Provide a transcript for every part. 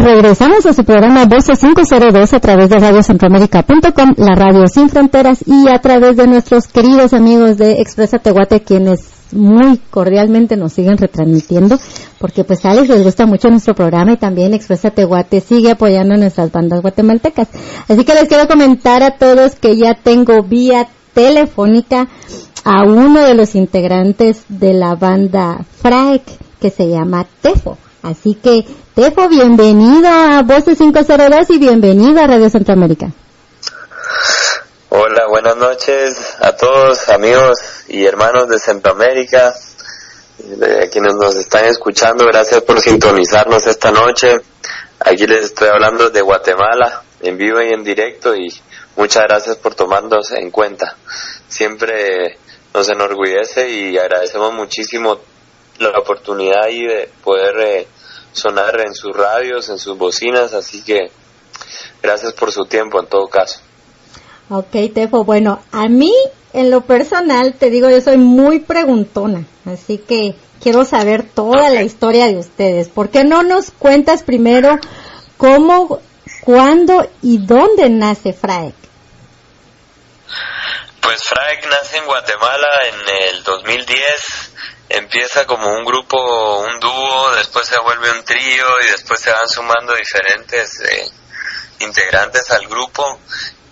regresamos a su programa Voces 502 a través de radiocentroamérica.com, la radio sin fronteras y a través de nuestros queridos amigos de Expresa Tehuate quienes muy cordialmente nos siguen retransmitiendo porque pues a Alex les gusta mucho nuestro programa y también Expresa Tehuate sigue apoyando nuestras bandas guatemaltecas. Así que les quiero comentar a todos que ya tengo vía telefónica a uno de los integrantes de la banda FRAEC que se llama Tefo. Así que, Tefo, bienvenido a Voces 502 y bienvenido a Radio Centroamérica. Hola, buenas noches a todos, amigos y hermanos de Centroamérica, de quienes nos están escuchando. Gracias por sintonizarnos esta noche. Aquí les estoy hablando de Guatemala, en vivo y en directo, y muchas gracias por tomarnos en cuenta. Siempre nos enorgullece y agradecemos muchísimo la oportunidad ahí de poder eh, sonar en sus radios, en sus bocinas, así que gracias por su tiempo en todo caso. Ok, Tefo, bueno, a mí en lo personal te digo, yo soy muy preguntona, así que quiero saber toda la historia de ustedes. ¿Por qué no nos cuentas primero cómo, cuándo y dónde nace FRAEC? Pues FRAEC nace en Guatemala en el 2010 empieza como un grupo, un dúo, después se vuelve un trío y después se van sumando diferentes eh, integrantes al grupo,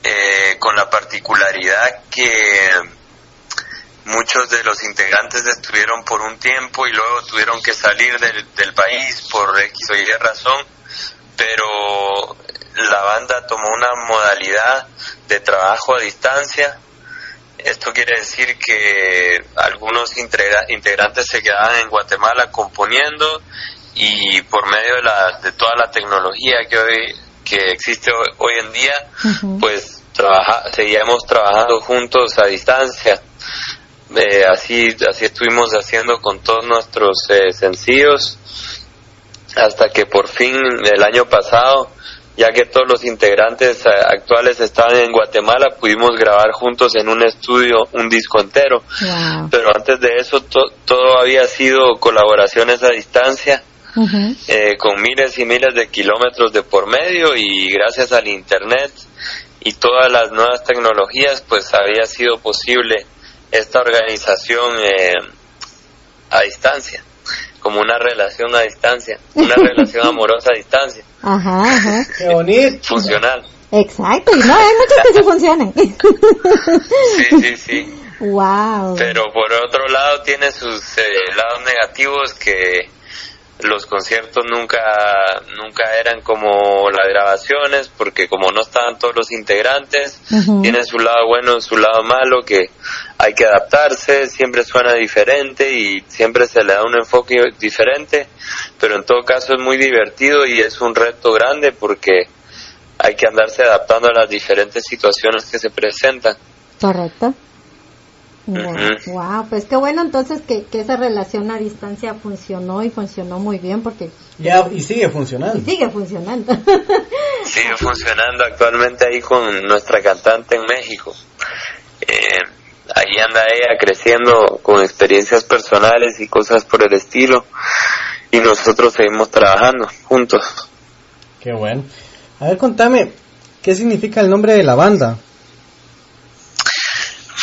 eh, con la particularidad que muchos de los integrantes estuvieron por un tiempo y luego tuvieron que salir del, del país por X o Y razón, pero la banda tomó una modalidad de trabajo a distancia esto quiere decir que algunos integrantes se quedaban en Guatemala componiendo y por medio de, la, de toda la tecnología que hoy que existe hoy, en día, pues trabaja, seguíamos trabajando juntos a distancia. Eh, así, así estuvimos haciendo con todos nuestros eh, sencillos hasta que por fin el año pasado ya que todos los integrantes eh, actuales estaban en Guatemala, pudimos grabar juntos en un estudio un disco entero. Pero antes de eso todo había sido colaboraciones a distancia, eh, con miles y miles de kilómetros de por medio y gracias al Internet y todas las nuevas tecnologías, pues había sido posible esta organización eh, a distancia como una relación a distancia, una relación amorosa a distancia. Ajá, ajá. Qué bonito. Funcional. Exacto, no, hay muchos que sí funcionan. sí, sí, sí. Wow. Pero por otro lado tiene sus eh, lados negativos que los conciertos nunca nunca eran como las grabaciones porque como no estaban todos los integrantes tiene su lado bueno su lado malo que hay que adaptarse siempre suena diferente y siempre se le da un enfoque diferente pero en todo caso es muy divertido y es un reto grande porque hay que andarse adaptando a las diferentes situaciones que se presentan. Correcto Wow, pues qué bueno entonces que, esa relación a distancia funcionó y funcionó muy bien porque... Ya, y sigue funcionando. sigue funcionando. sigue funcionando actualmente ahí con nuestra cantante en México. Eh, ahí anda ella creciendo con experiencias personales y cosas por el estilo y nosotros seguimos trabajando juntos. Qué bueno. A ver, contame, ¿qué significa el nombre de la banda?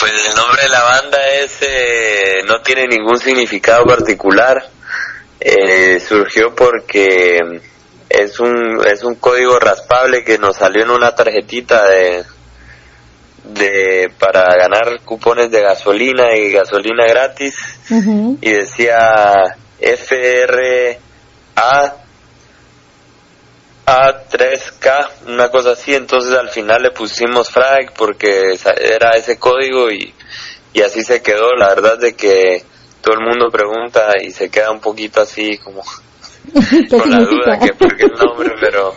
Pues el nombre de la banda es eh, no tiene ningún significado particular. Eh, surgió porque es un es un código raspable que nos salió en una tarjetita de de para ganar cupones de gasolina y gasolina gratis y decía FRA a3K, una cosa así, entonces al final le pusimos frag porque era ese código y, y así se quedó, la verdad de que todo el mundo pregunta y se queda un poquito así como con la duda que por qué el nombre, pero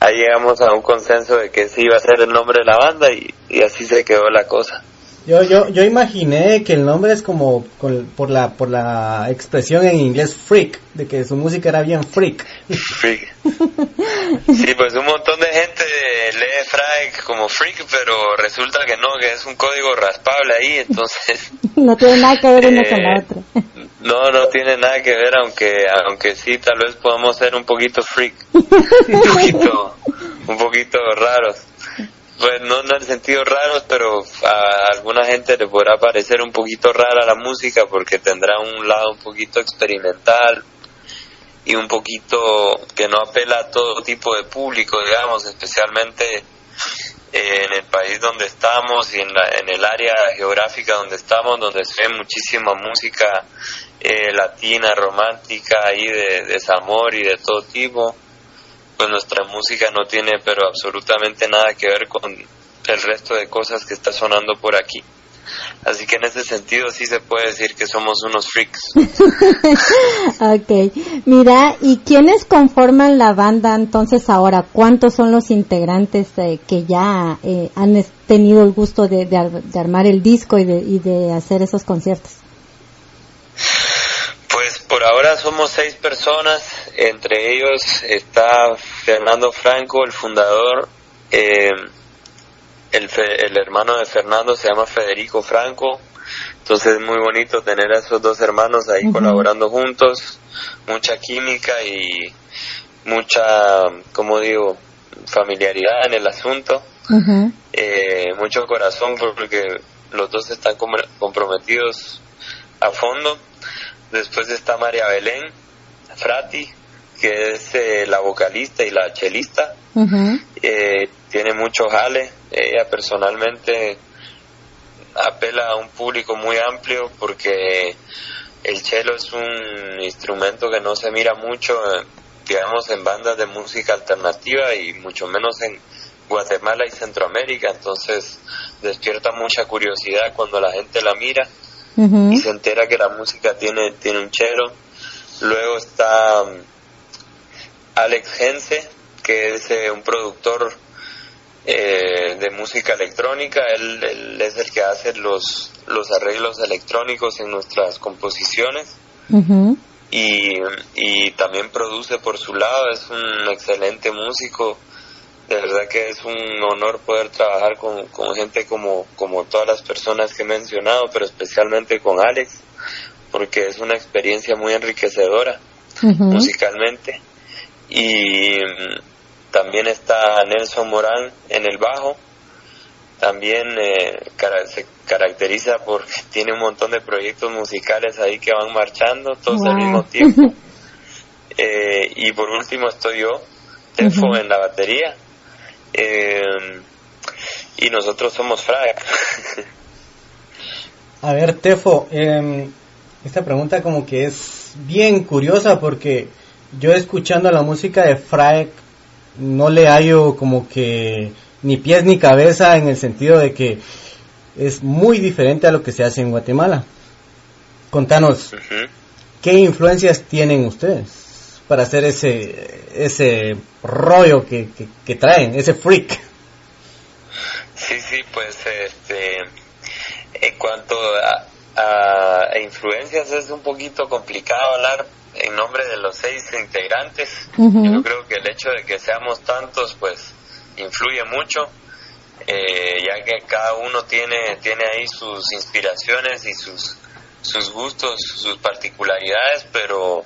ahí llegamos a un consenso de que sí iba a ser el nombre de la banda y, y así se quedó la cosa. Yo, yo, yo imaginé que el nombre es como por la por la expresión en inglés freak, de que su música era bien freak. Freak. Sí, pues un montón de gente lee freak como freak, pero resulta que no, que es un código raspable ahí, entonces... no tiene nada que ver uno con la eh, otra. No, no tiene nada que ver, aunque aunque sí, tal vez podamos ser un poquito freak, un poquito, un poquito raros. Pues no en el sentido raros, pero a alguna gente le podrá parecer un poquito rara la música porque tendrá un lado un poquito experimental y un poquito que no apela a todo tipo de público, digamos, especialmente en el país donde estamos y en, la, en el área geográfica donde estamos, donde se ve muchísima música eh, latina, romántica, ahí de desamor y de todo tipo, pues nuestra música no tiene pero absolutamente nada que ver con el resto de cosas que está sonando por aquí. Así que en ese sentido sí se puede decir que somos unos freaks. ok, mira, ¿y quiénes conforman la banda entonces ahora? ¿Cuántos son los integrantes eh, que ya eh, han tenido el gusto de, de, armar el disco y de, y de hacer esos conciertos? Pues por ahora somos seis personas, entre ellos está Fernando Franco, el fundador, eh, el, el hermano de Fernando se llama Federico Franco, entonces es muy bonito tener a esos dos hermanos ahí colaborando juntos, mucha química y mucha, como digo, familiaridad en el asunto, eh, mucho corazón porque los dos están comprometidos a fondo. Después está María Belén Frati, que es eh, la vocalista y la chelista. eh, tiene mucho jale. Ella personalmente apela a un público muy amplio porque el cello es un instrumento que no se mira mucho, digamos, en bandas de música alternativa y mucho menos en Guatemala y Centroamérica. Entonces despierta mucha curiosidad cuando la gente la mira y se entera que la música tiene, tiene un cello. Luego está um, Alex Gense, que es eh, un productor eh, de música electrónica. Él, es el que hace los, los arreglos electrónicos en nuestras composiciones. y, y también produce por su lado, es un excelente músico. De verdad que es un honor poder trabajar con, con gente como, como todas las personas que he mencionado, pero especialmente con Alex, porque es una experiencia muy enriquecedora musicalmente. Y también está Nelson Morán en el bajo. También eh, se caracteriza porque tiene un montón de proyectos musicales ahí que van marchando todos al mismo tiempo. Eh, y por último estoy yo, Tefo en la batería. Eh, y nosotros somos Frag. A ver, Tefo, em, esta pregunta como que es bien curiosa porque yo escuchando la música de Fraek no le hallo como que ni pies ni cabeza en el sentido de que es muy diferente a lo que se hace en Guatemala. Contanos, ¿qué influencias tienen ustedes para hacer ese, ese rollo que, que, traen, ese freak? Sí, sí, pues este, en cuanto a, a influencias es un poquito complicado hablar en nombre de los seis integrantes. Yo creo que el hecho de que seamos tantos, pues, influye mucho, eh, ya que cada uno tiene, tiene ahí sus inspiraciones y sus, sus gustos, sus particularidades, pero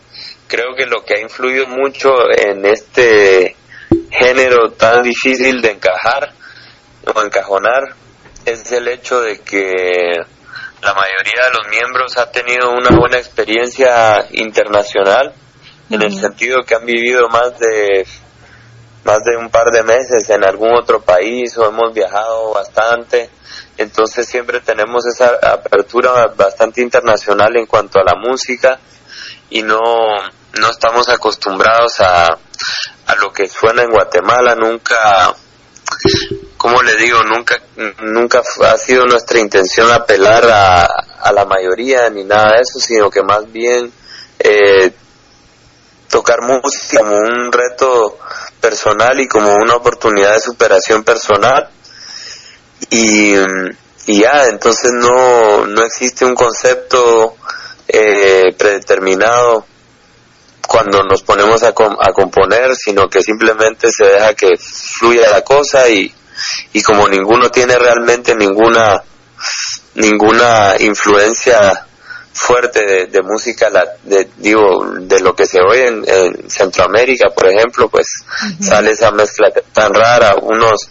creo que lo que ha influido mucho en este género tan difícil de encajar o encajonar es el hecho de que la mayoría de los miembros ha tenido una buena experiencia internacional en el sentido que han vivido más de más de un par de meses en algún otro país o hemos viajado bastante entonces siempre tenemos esa apertura bastante internacional en cuanto a la música y no no estamos acostumbrados a a lo que suena en Guatemala nunca como le digo, nunca, nunca ha sido nuestra intención apelar a, a la mayoría ni nada de eso, sino que más bien eh, tocar música como un reto personal y como una oportunidad de superación personal. Y, y ya, entonces no, no existe un concepto eh, predeterminado cuando nos ponemos a, a componer, sino que simplemente se deja que fluya la cosa y, y como ninguno tiene realmente ninguna ninguna influencia fuerte de, música, la, de, digo, de lo que se oye en, Centroamérica, por ejemplo, pues sale esa mezcla tan rara. Unos,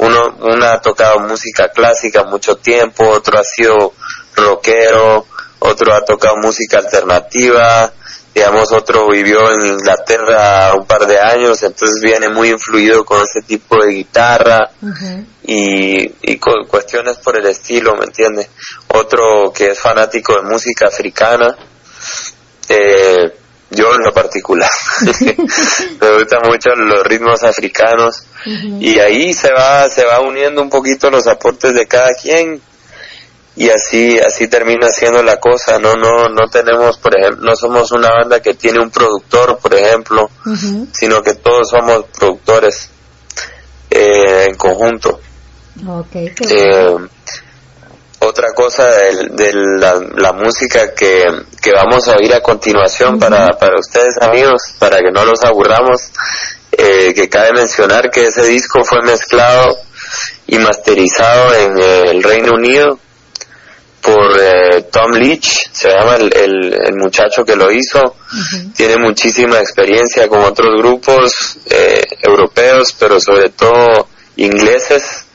uno, una ha tocado música clásica mucho tiempo, otro ha sido rockero, otro ha tocado música alternativa, digamos, otro vivió en Inglaterra un par de años, entonces viene muy influido con ese tipo de guitarra y, y con cuestiones por el estilo, ¿me entiendes? Otro que es fanático de música africana, eh, yo en lo particular, me gustan mucho los ritmos africanos. Y ahí se va, se va uniendo un poquito los aportes de cada quien. Y así así termina siendo la cosa no no no tenemos por ejemplo no somos una banda que tiene un productor por ejemplo sino que todos somos productores eh, en conjunto. Eh, otra cosa de, la, música que, que, vamos a oír a continuación para, para ustedes amigos para que no los aburramos eh, que cabe mencionar que ese disco fue mezclado y masterizado en el Reino Unido por eh, Tom Leach, se llama el, el, muchacho que lo hizo, tiene muchísima experiencia con otros grupos eh, europeos, pero sobre todo ingleses,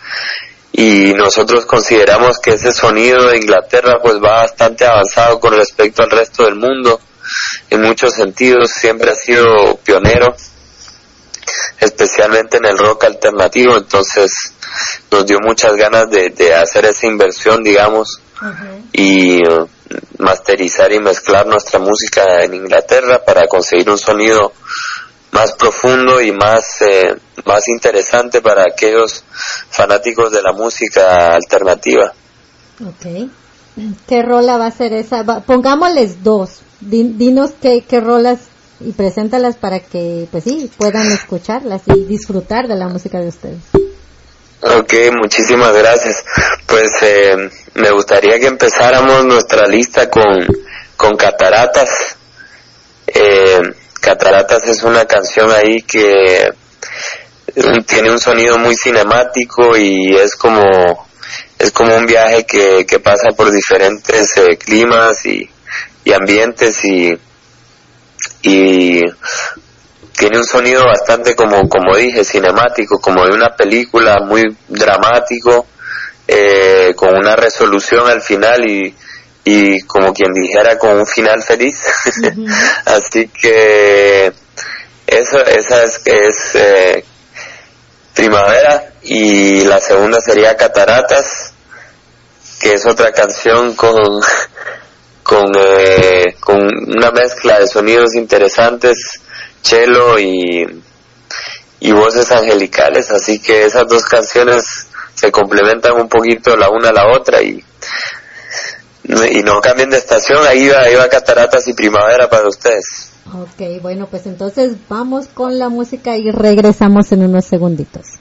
y nosotros consideramos que ese sonido de Inglaterra pues va bastante avanzado con respecto al resto del mundo, en muchos sentidos siempre ha sido pionero, especialmente en el rock alternativo, entonces nos dio muchas ganas de, de hacer esa inversión, digamos, y masterizar y mezclar nuestra música en Inglaterra para conseguir un sonido más profundo y más eh, más interesante para aquellos fanáticos de la música alternativa. Ok. ¿Qué rola va a ser esa? pongámosles dos. dinos qué, qué rolas y preséntalas para que, pues sí, puedan escucharlas y disfrutar de la música de ustedes. Ok, muchísimas gracias. Pues eh, me gustaría que empezáramos nuestra lista con, con Cataratas. Eh, Cataratas es una canción ahí que tiene un sonido muy cinemático y es como es como un viaje que, que pasa por diferentes eh, climas y, y ambientes y, y tiene un sonido bastante como como dije cinemático como de una película muy dramático eh, con una resolución al final y, y como quien dijera con un final feliz. Así que eso esa es es eh, primavera y la segunda sería cataratas que es otra canción con con eh, con una mezcla de sonidos interesantes cello y, y voces angelicales, así que esas dos canciones se complementan un poquito la una a la otra y, y no cambien de estación, ahí va, ahí va Cataratas y Primavera para ustedes. Ok, bueno, pues entonces vamos con la música y regresamos en unos segunditos.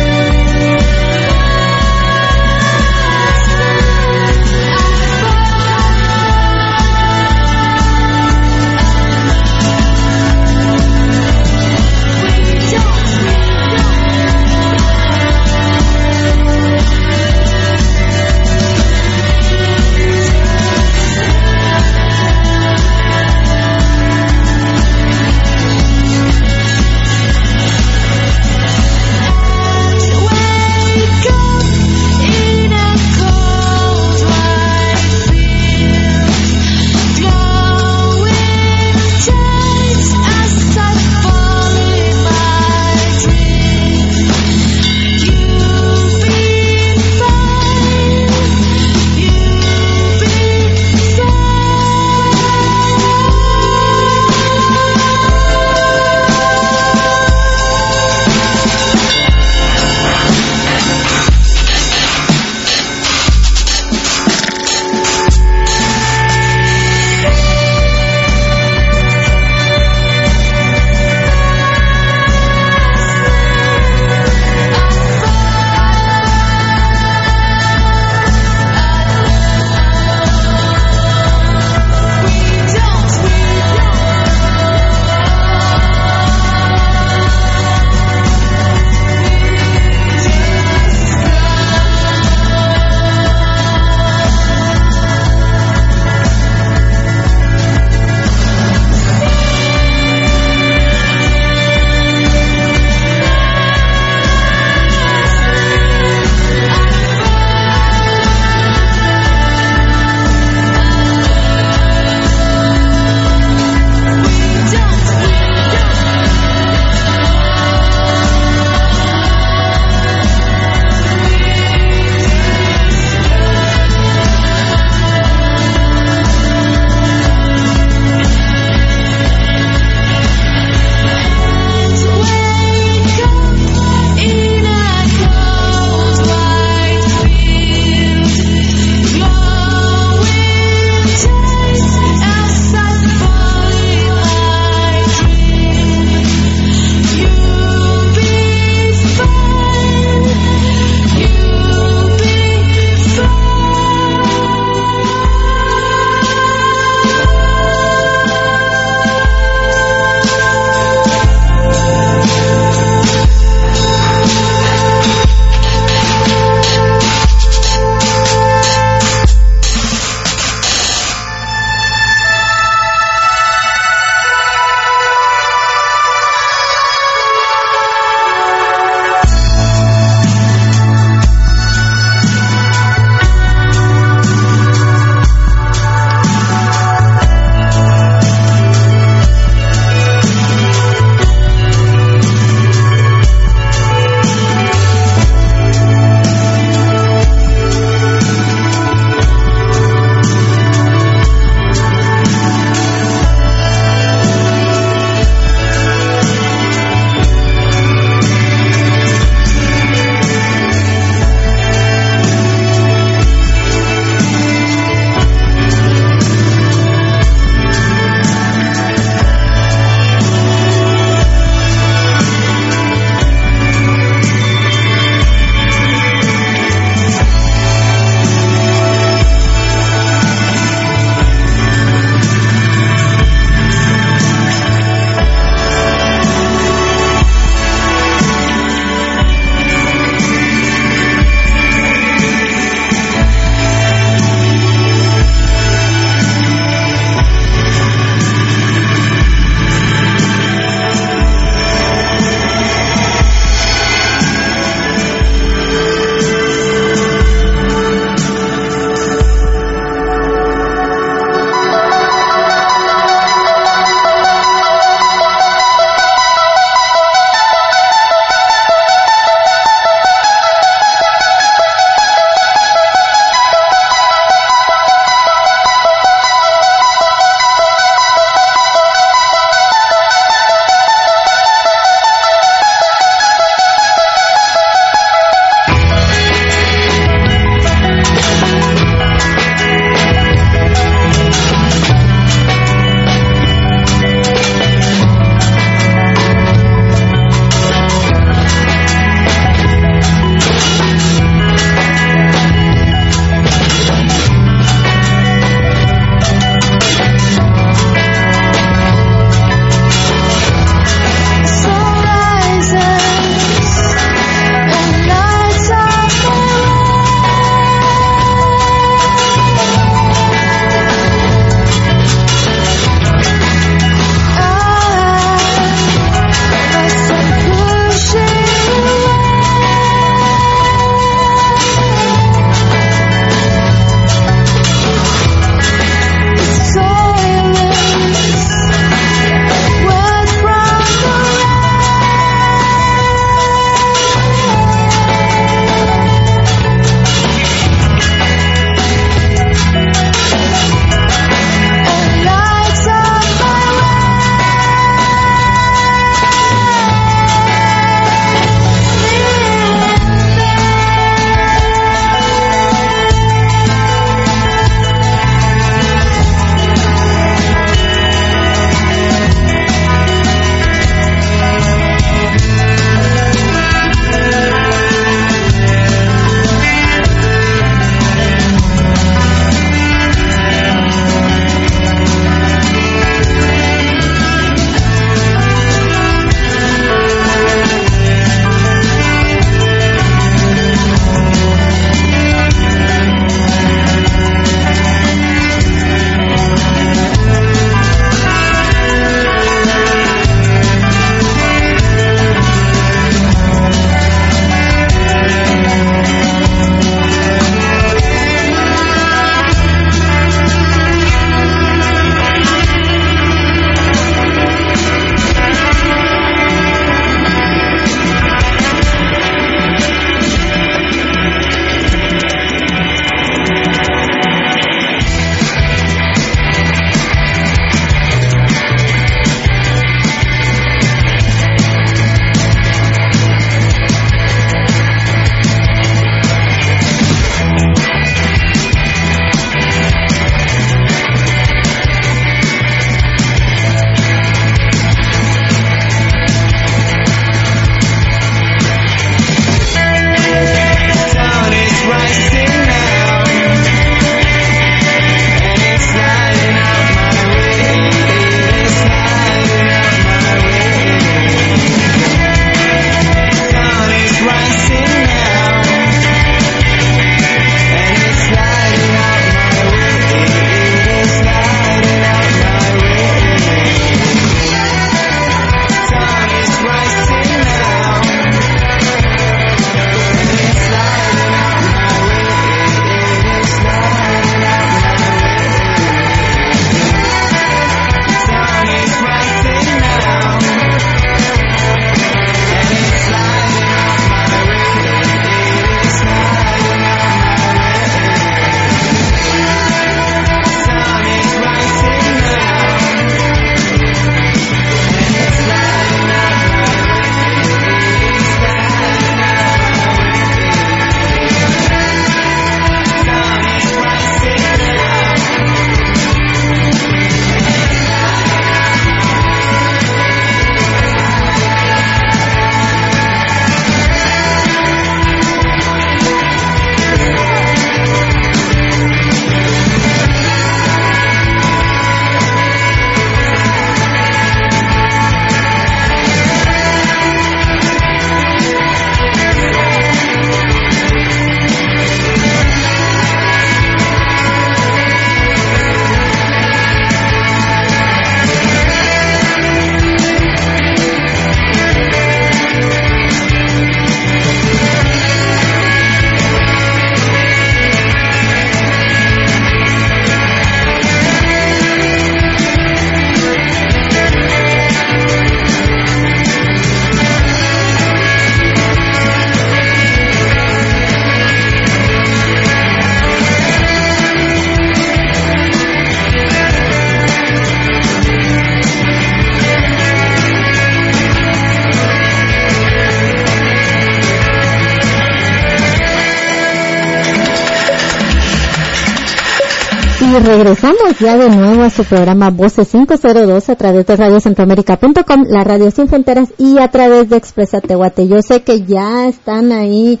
Y regresamos ya de nuevo a su programa Voces 502 a través de radiocentroamérica.com, la radio sin fronteras y a través de Expresa Tehuate. Yo sé que ya están ahí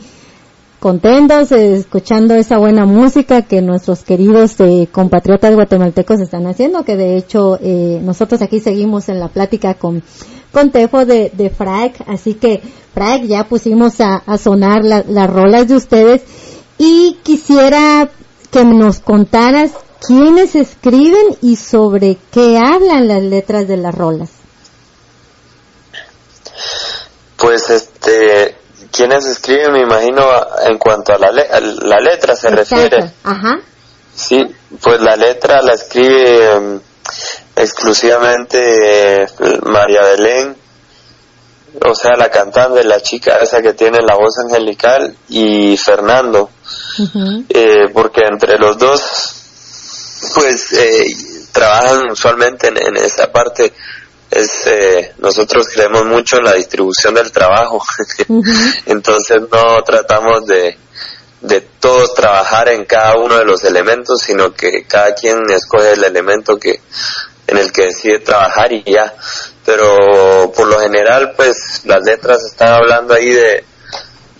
contentos eh, escuchando esa buena música que nuestros queridos eh, compatriotas guatemaltecos están haciendo, que de hecho eh, nosotros aquí seguimos en la plática con, con Tefo de, de así que Frag ya pusimos a, sonar las rolas de ustedes y quisiera que nos contaras quiénes escriben y sobre qué hablan las letras de las rolas. Pues este, quienes escriben, me imagino, en cuanto a la, la letra se refiere. Ajá. Sí, pues la letra la escribe em, exclusivamente eh, María Belén, o sea, la cantante, la chica esa que tiene la voz angelical, y Fernando, eh, porque entre los dos, pues, eh, trabajan usualmente en, en esa parte. Es eh, nosotros creemos mucho en la distribución del trabajo. Entonces no tratamos de de todos trabajar en cada uno de los elementos sino que cada quien escoge el elemento que en el que decide trabajar y ya. Pero por lo general pues las letras están hablando ahí de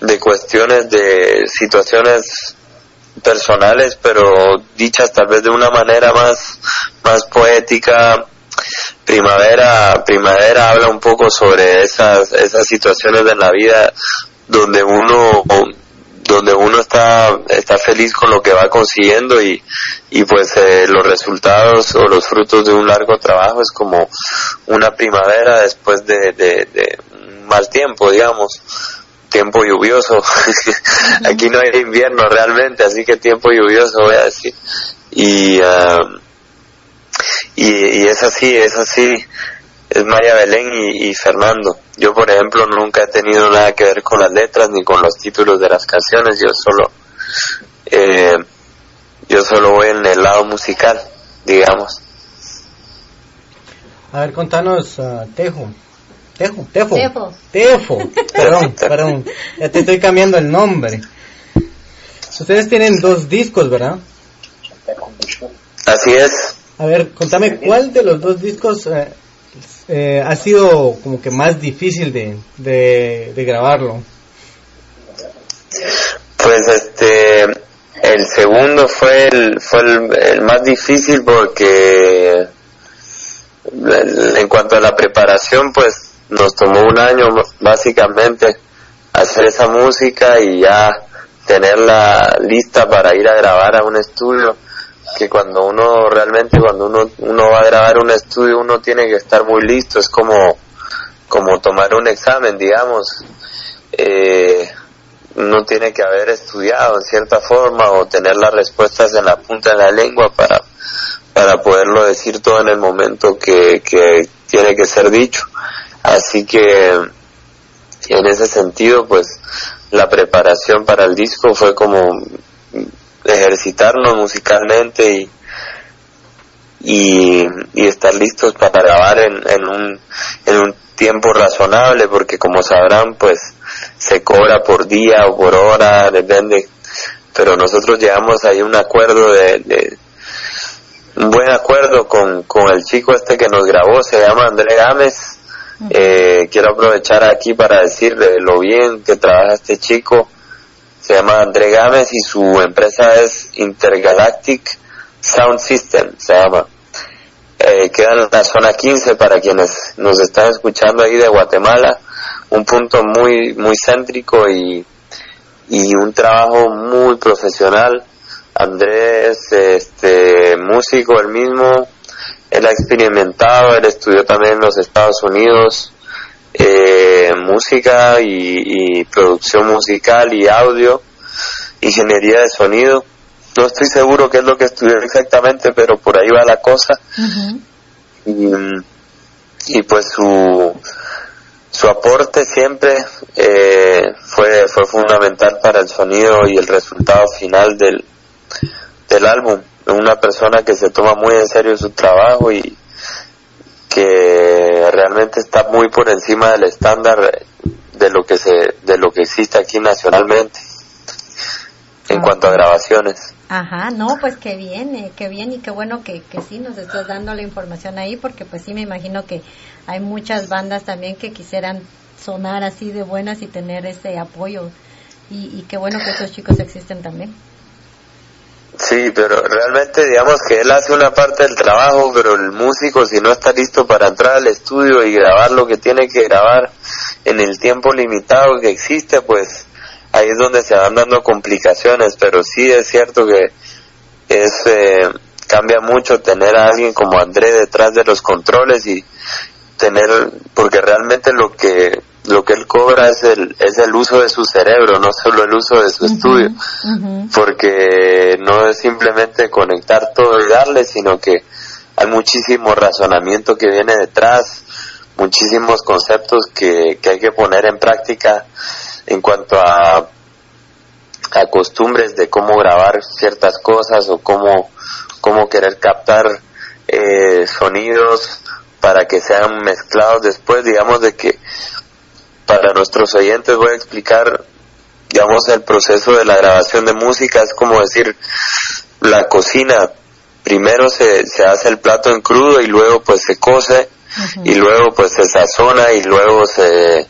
de cuestiones de situaciones personales pero dichas tal vez de una manera más más poética. Primavera primavera habla un poco sobre esas esas situaciones de la vida donde uno donde uno está está feliz con lo que va consiguiendo y y pues eh, los resultados o los frutos de un largo trabajo es como una primavera después de, de, un mal tiempo digamos tiempo lluvioso aquí no hay invierno realmente así que tiempo lluvioso voy a decir y ah, y, es así, es así, es María Belén y, Fernando. Yo, por ejemplo, nunca he tenido nada que ver con las letras ni con los títulos de las canciones, yo solo, eh, yo solo voy en el lado musical, digamos. A ver, contanos, uh, Tejo. Tejo, Tefo. Tefo. Tefo. Perdón, perdón. Ya te estoy cambiando el nombre. Ustedes tienen dos discos, ¿verdad? Así es. A ver, contame, ¿cuál de los dos discos eh, eh, ha sido como que más difícil de, de, grabarlo? Pues este, el segundo fue el, fue el, más difícil porque en cuanto a la preparación, pues nos tomó un año básicamente hacer esa música y ya tenerla lista para ir a grabar a un estudio que cuando uno realmente cuando uno uno va a grabar un estudio uno tiene que estar muy listo es como como tomar un examen digamos. Eh, uno tiene que haber estudiado en cierta forma o tener las respuestas en la punta de la lengua para para poderlo decir todo en el momento que, que tiene que ser dicho así que en ese sentido pues la preparación para el disco fue como ejercitarnos musicalmente y, y, y, estar listos para grabar en, en, un, en un tiempo razonable porque como sabrán pues se cobra por día o por hora, depende, pero nosotros llegamos ahí un acuerdo de, de un buen acuerdo con, con el chico este que nos grabó, se llama André Gámez. Eh, quiero aprovechar aquí para decirle lo bien que trabaja este chico se llama André Gámez y su empresa es Intergalactic Sound System, se llama. Eh, queda en la zona 15 para quienes nos están escuchando ahí de Guatemala, un punto muy, muy céntrico y, y un trabajo muy profesional. Andrés, este, músico el mismo, él ha experimentado, él estudió también en los Estados Unidos, eh, música y, producción musical y audio, ingeniería de sonido. No estoy seguro qué es lo que estudió exactamente, pero por ahí va la cosa. y, pues su, su aporte siempre eh, fue, fue fundamental para el sonido y el resultado final del, del álbum. Una persona que se toma muy en serio su trabajo y, que realmente está muy por encima del estándar de lo que se de lo que existe aquí nacionalmente en cuanto a grabaciones. Ajá, no, pues qué bien, eh, qué bien y qué bueno que, que sí nos estás dando la información ahí, porque pues sí me imagino que hay muchas bandas también que quisieran sonar así de buenas y tener ese apoyo. Y, y qué bueno que estos chicos existen también. Sí, pero realmente digamos que él hace una parte del trabajo, pero el músico si no está listo para entrar al estudio y grabar lo que tiene que grabar en el tiempo limitado que existe, pues ahí es donde se van dando complicaciones, pero sí es cierto que es eh, cambia mucho tener a alguien como André detrás de los controles y tener porque realmente lo que lo que él cobra es el es el uso de su cerebro, no solo el uso de su estudio, porque no es simplemente conectar todo y darle, sino que hay muchísimo razonamiento que viene detrás, muchísimos conceptos que, que hay que poner en práctica en cuanto a, a costumbres de cómo grabar ciertas cosas o cómo, cómo querer captar eh, sonidos para que sean mezclados después, digamos de que para nuestros oyentes voy a explicar, digamos, el proceso de la grabación de música, es como decir, la cocina, primero se, se hace el plato en crudo y luego pues se cose y luego pues se sazona y luego se,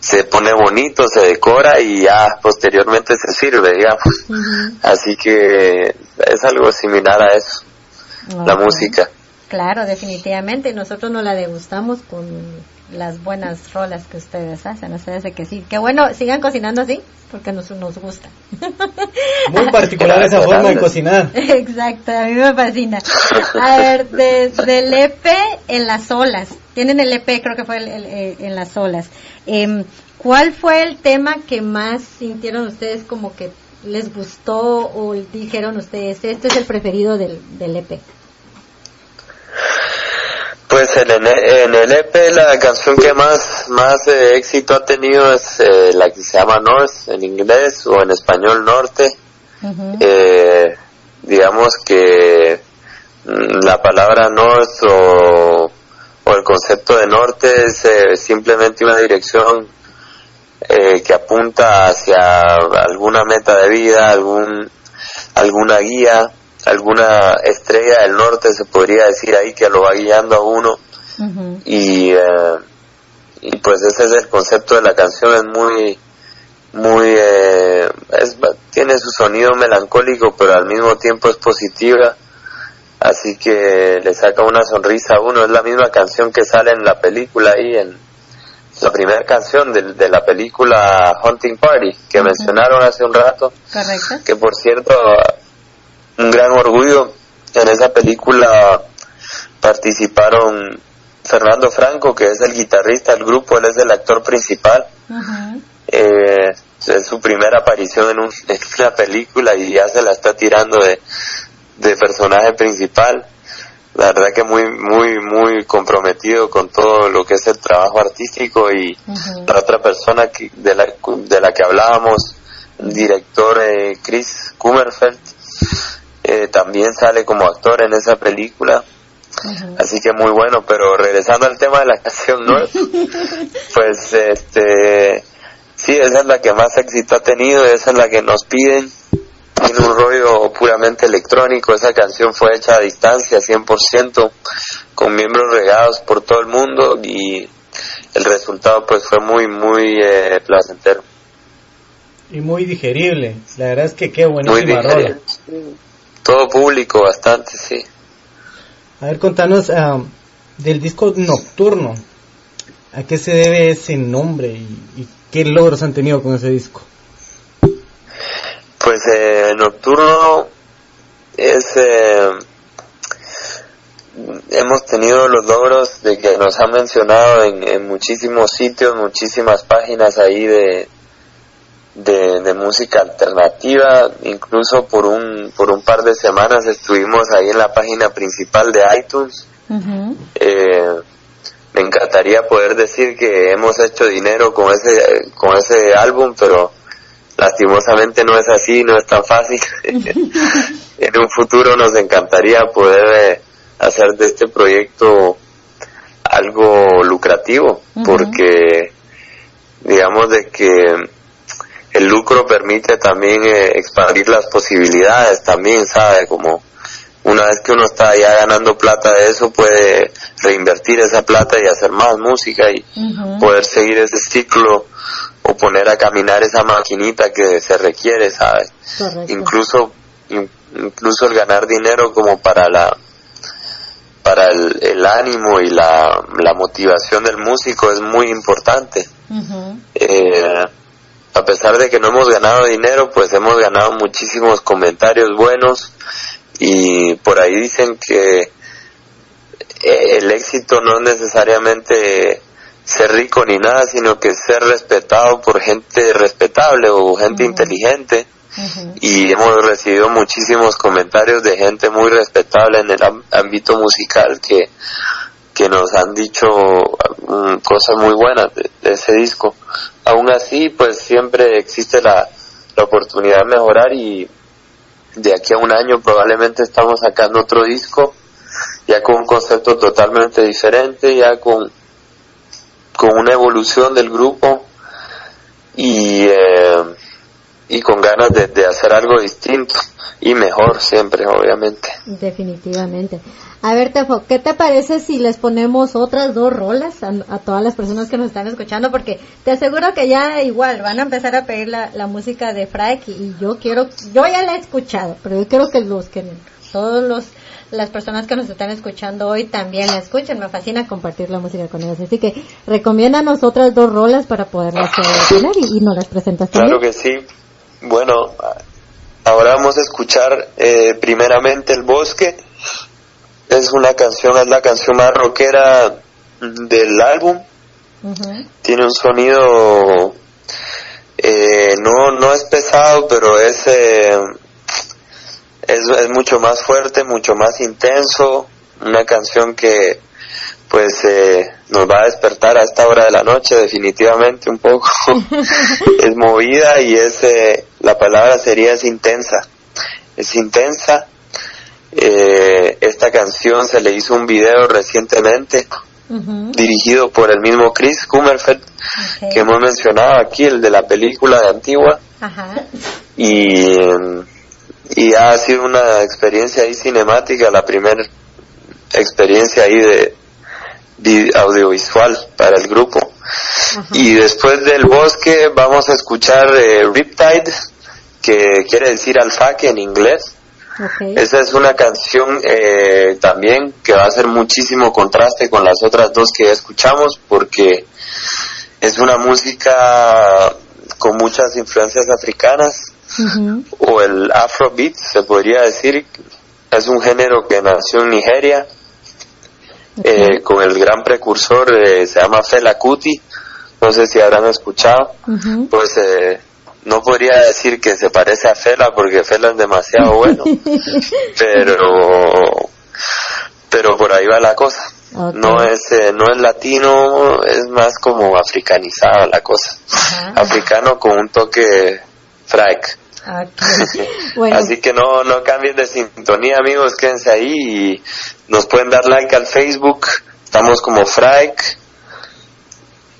se pone bonito, se decora y ya posteriormente se sirve, digamos. Así que es algo similar a eso, la música. Claro, definitivamente. Nosotros nos la degustamos con las buenas rolas que ustedes hacen. Ustedes de que sí. Que bueno, sigan cocinando así, porque nos, nos gusta. Muy particular esa forma de cocinar. Exacto, a mí me fascina. A ver, desde el EP en las olas. Tienen el EP, creo que fue el, eh, en las olas. Eh, ¿Cuál fue el tema que más sintieron ustedes como que les gustó o dijeron ustedes, este es el preferido del, del EP? Pues en el, en el EP la canción que más, más eh, éxito ha tenido es eh, la que se llama North en inglés o en español Norte. eh, digamos que mm, la palabra North o, o, el concepto de norte es eh, simplemente una dirección eh, que apunta hacia alguna meta de vida, algún, alguna guía alguna estrella del norte se podría decir ahí que lo va guiando a uno. Y eh, y pues ese es el concepto de la canción es muy muy eh, es, tiene su sonido melancólico pero al mismo tiempo es positiva. Así que le saca una sonrisa a uno. Es la misma canción que sale en la película ahí en la primera canción de, de la película Hunting Party que mencionaron hace un rato. Correcto. que por cierto un gran orgullo. En esa película participaron Fernando Franco, que es el guitarrista del grupo, él es el actor principal. eh, es su primera aparición en, un, en, una película y ya se la está tirando de, de personaje principal. La verdad que muy, muy, muy comprometido con todo lo que es el trabajo artístico y la otra persona que, de, la, de la que hablábamos, el director eh, Chris Kummerfeld, eh, también sale como actor en esa película. Así que muy bueno, pero regresando al tema de la canción, ¿no? pues este, sí, esa es la que más éxito ha tenido, esa es la que nos piden. Tiene un rollo puramente electrónico, esa canción fue hecha a distancia, 100%, con miembros regados por todo el mundo y el resultado pues fue muy, muy eh, placentero. Y muy digerible, la verdad es que qué buenísima rola todo público bastante, sí. A ver, contanos uh, del disco Nocturno. ¿A qué se debe ese nombre y, y, qué logros han tenido con ese disco? Pues eh, Nocturno es... Eh, hemos tenido los logros de que nos han mencionado en, en muchísimos sitios, muchísimas páginas ahí de, de, de, música alternativa, incluso por un, por un par de semanas estuvimos ahí en la página principal de iTunes. Uh -huh. eh, me encantaría poder decir que hemos hecho dinero con ese, con ese álbum, pero lastimosamente no es así, no es tan fácil. en un futuro nos encantaría poder eh, hacer de este proyecto algo lucrativo, uh -huh. porque digamos de que el lucro permite también eh, expandir las posibilidades también, ¿sabe? Como una vez que uno está ya ganando plata de eso, puede reinvertir esa plata y hacer más música y poder seguir ese ciclo o poner a caminar esa maquinita que se requiere, ¿sabe? Incluso, incluso el ganar dinero como para la para el, ánimo y la, la, motivación del músico es muy importante. eh, a pesar de que no hemos ganado dinero, pues hemos ganado muchísimos comentarios buenos y por ahí dicen que eh, el éxito no es necesariamente ser rico ni nada, sino que ser respetado por gente respetable o gente inteligente. Y hemos recibido muchísimos comentarios de gente muy respetable en el ámbito musical que, que nos han dicho mm, cosas muy buenas de, ese disco. Aún así, pues siempre existe la, la oportunidad de mejorar y de aquí a un año probablemente estamos sacando otro disco ya con un concepto totalmente diferente, ya con, con una evolución del grupo y, eh, y con ganas de, de hacer algo distinto y mejor siempre, obviamente. Definitivamente. A ver, Tefo, ¿qué te parece si les ponemos otras dos rolas a, todas las personas que nos están escuchando? Porque te aseguro que ya igual van a empezar a pedir la, la música de Frank y, yo quiero, yo ya la he escuchado, pero yo quiero que los que todos los las personas que nos están escuchando hoy también la escuchen. Me fascina compartir la música con ellos. Así que recomiéndanos otras dos rolas para poderlas tener y, y nos las presentas también. Claro que sí. Bueno, ahora vamos a escuchar eh, primeramente El Bosque es una canción, es la canción más rockera del álbum. Tiene un sonido, eh, no, no es pesado, pero es, eh, es, es, mucho más fuerte, mucho más intenso. Una canción que pues eh, nos va a despertar a esta hora de la noche definitivamente un poco. es movida y es, la palabra sería es intensa. Es intensa eh, esta canción se le hizo un video recientemente dirigido por el mismo Chris Kummerfeld que hemos mencionado aquí, el de la película de Antigua. Y, y ha sido una experiencia ahí cinemática, la primera experiencia ahí de, audiovisual para el grupo. Y después del bosque vamos a escuchar eh, Riptide, que quiere decir alfaque en inglés. Esa es una canción eh, también que va a hacer muchísimo contraste con las otras dos que escuchamos porque es una música con muchas influencias africanas o el afrobeat se podría decir. Es un género que nació en Nigeria eh, con el gran precursor eh, se llama Fela Kuti. No sé si habrán escuchado. Pues eh, no podría decir que se parece a Fela porque Fela es demasiado bueno, pero pero por ahí va la cosa. No es eh, no es latino, es más como africanizada la cosa. Africano con un toque fraik. Así que no no cambien de sintonía, amigos, quédense ahí y nos pueden dar like al Facebook. Estamos como Fraik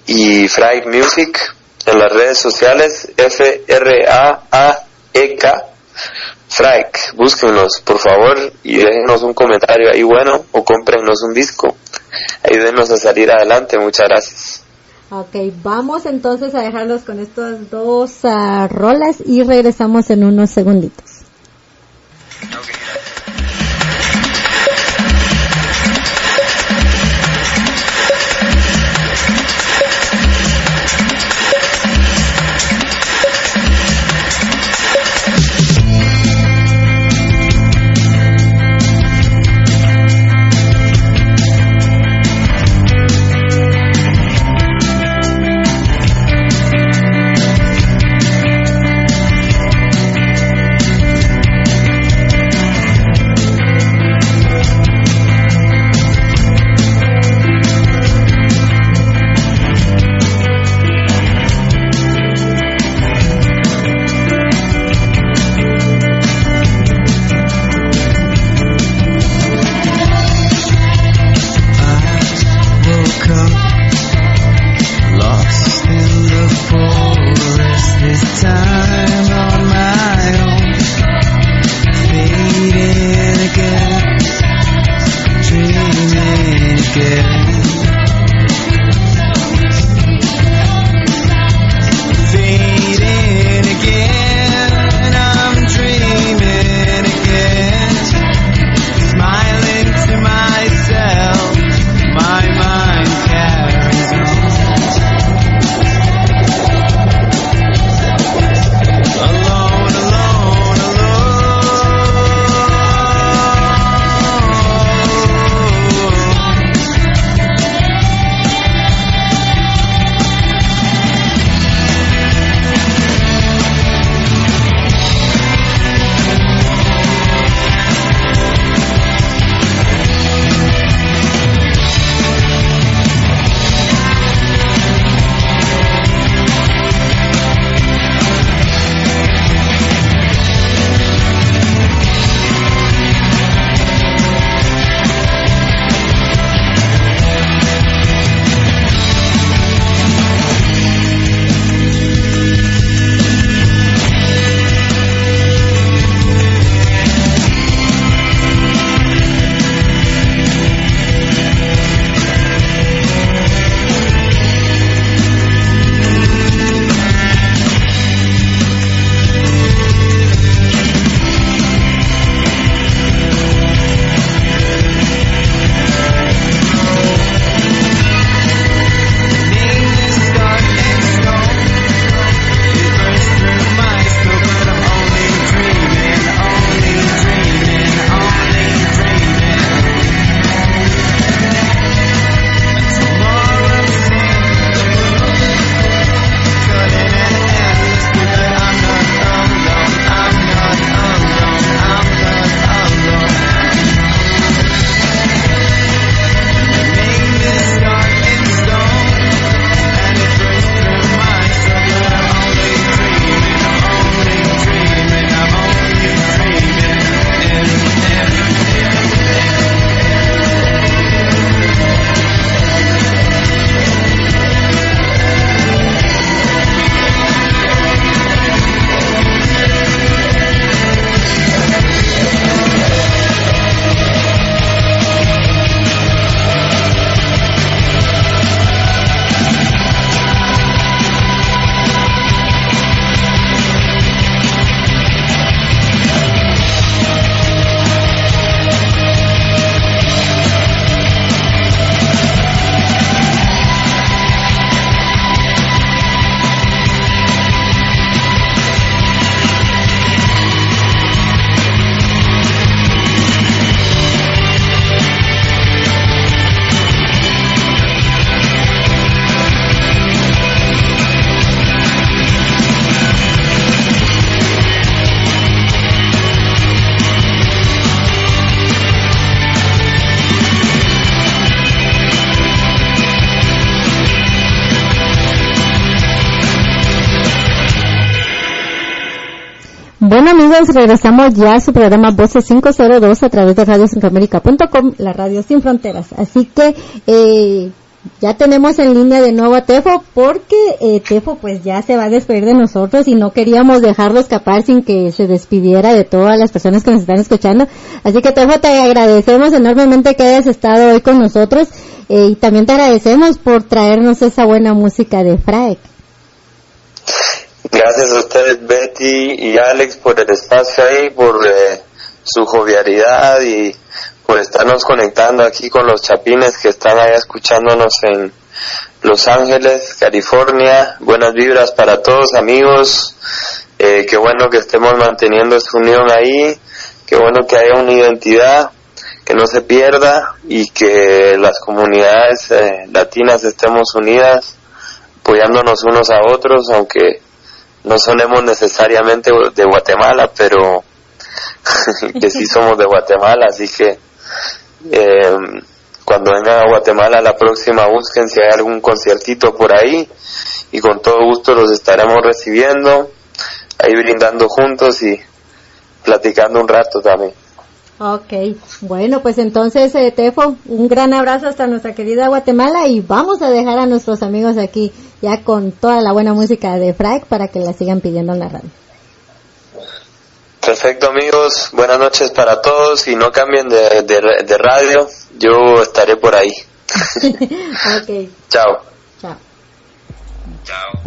y Fraik Music en las redes sociales F-R-A-A-E-K Fraik, búsquenos por favor y déjenos un comentario ahí bueno o cómprenos un disco. Ayúdenos a salir adelante, muchas gracias. Ok, vamos entonces a dejarlos con estas dos uh, rolas y regresamos en unos segunditos. Amigos, regresamos ya a su programa Voces 502 a través de radiocentroamérica.com, la radio sin fronteras. Así que eh, ya tenemos en línea de nuevo a Tefo porque eh, Tefo pues ya se va a despedir de nosotros y no queríamos dejarlo escapar sin que se despidiera de todas las personas que nos están escuchando. Así que Tefo te agradecemos enormemente que hayas estado hoy con nosotros eh, y también te agradecemos por traernos esa buena música de Fraek. Gracias a ustedes Betty y Alex por el espacio ahí, por eh, su jovialidad y por estarnos conectando aquí con los chapines que están allá escuchándonos en Los Ángeles, California. Buenas vibras para todos amigos. Eh, qué bueno que estemos manteniendo esta unión ahí. Qué bueno que haya una identidad que no se pierda y que las comunidades eh, latinas estemos unidas, apoyándonos unos a otros, aunque no sonemos necesariamente de Guatemala, pero que sí somos de Guatemala, así que eh, cuando vengan a Guatemala la próxima busquen si hay algún conciertito por ahí y con todo gusto los estaremos recibiendo, ahí brindando juntos y platicando un rato también. Ok, bueno, pues entonces, eh, Tefo, un gran abrazo hasta nuestra querida Guatemala y vamos a dejar a nuestros amigos aquí ya con toda la buena música de Frank para que la sigan pidiendo en la radio. Perfecto amigos, buenas noches para todos y no cambien de, de, radio, yo estaré por ahí. ok. Chao. Chao. Chao.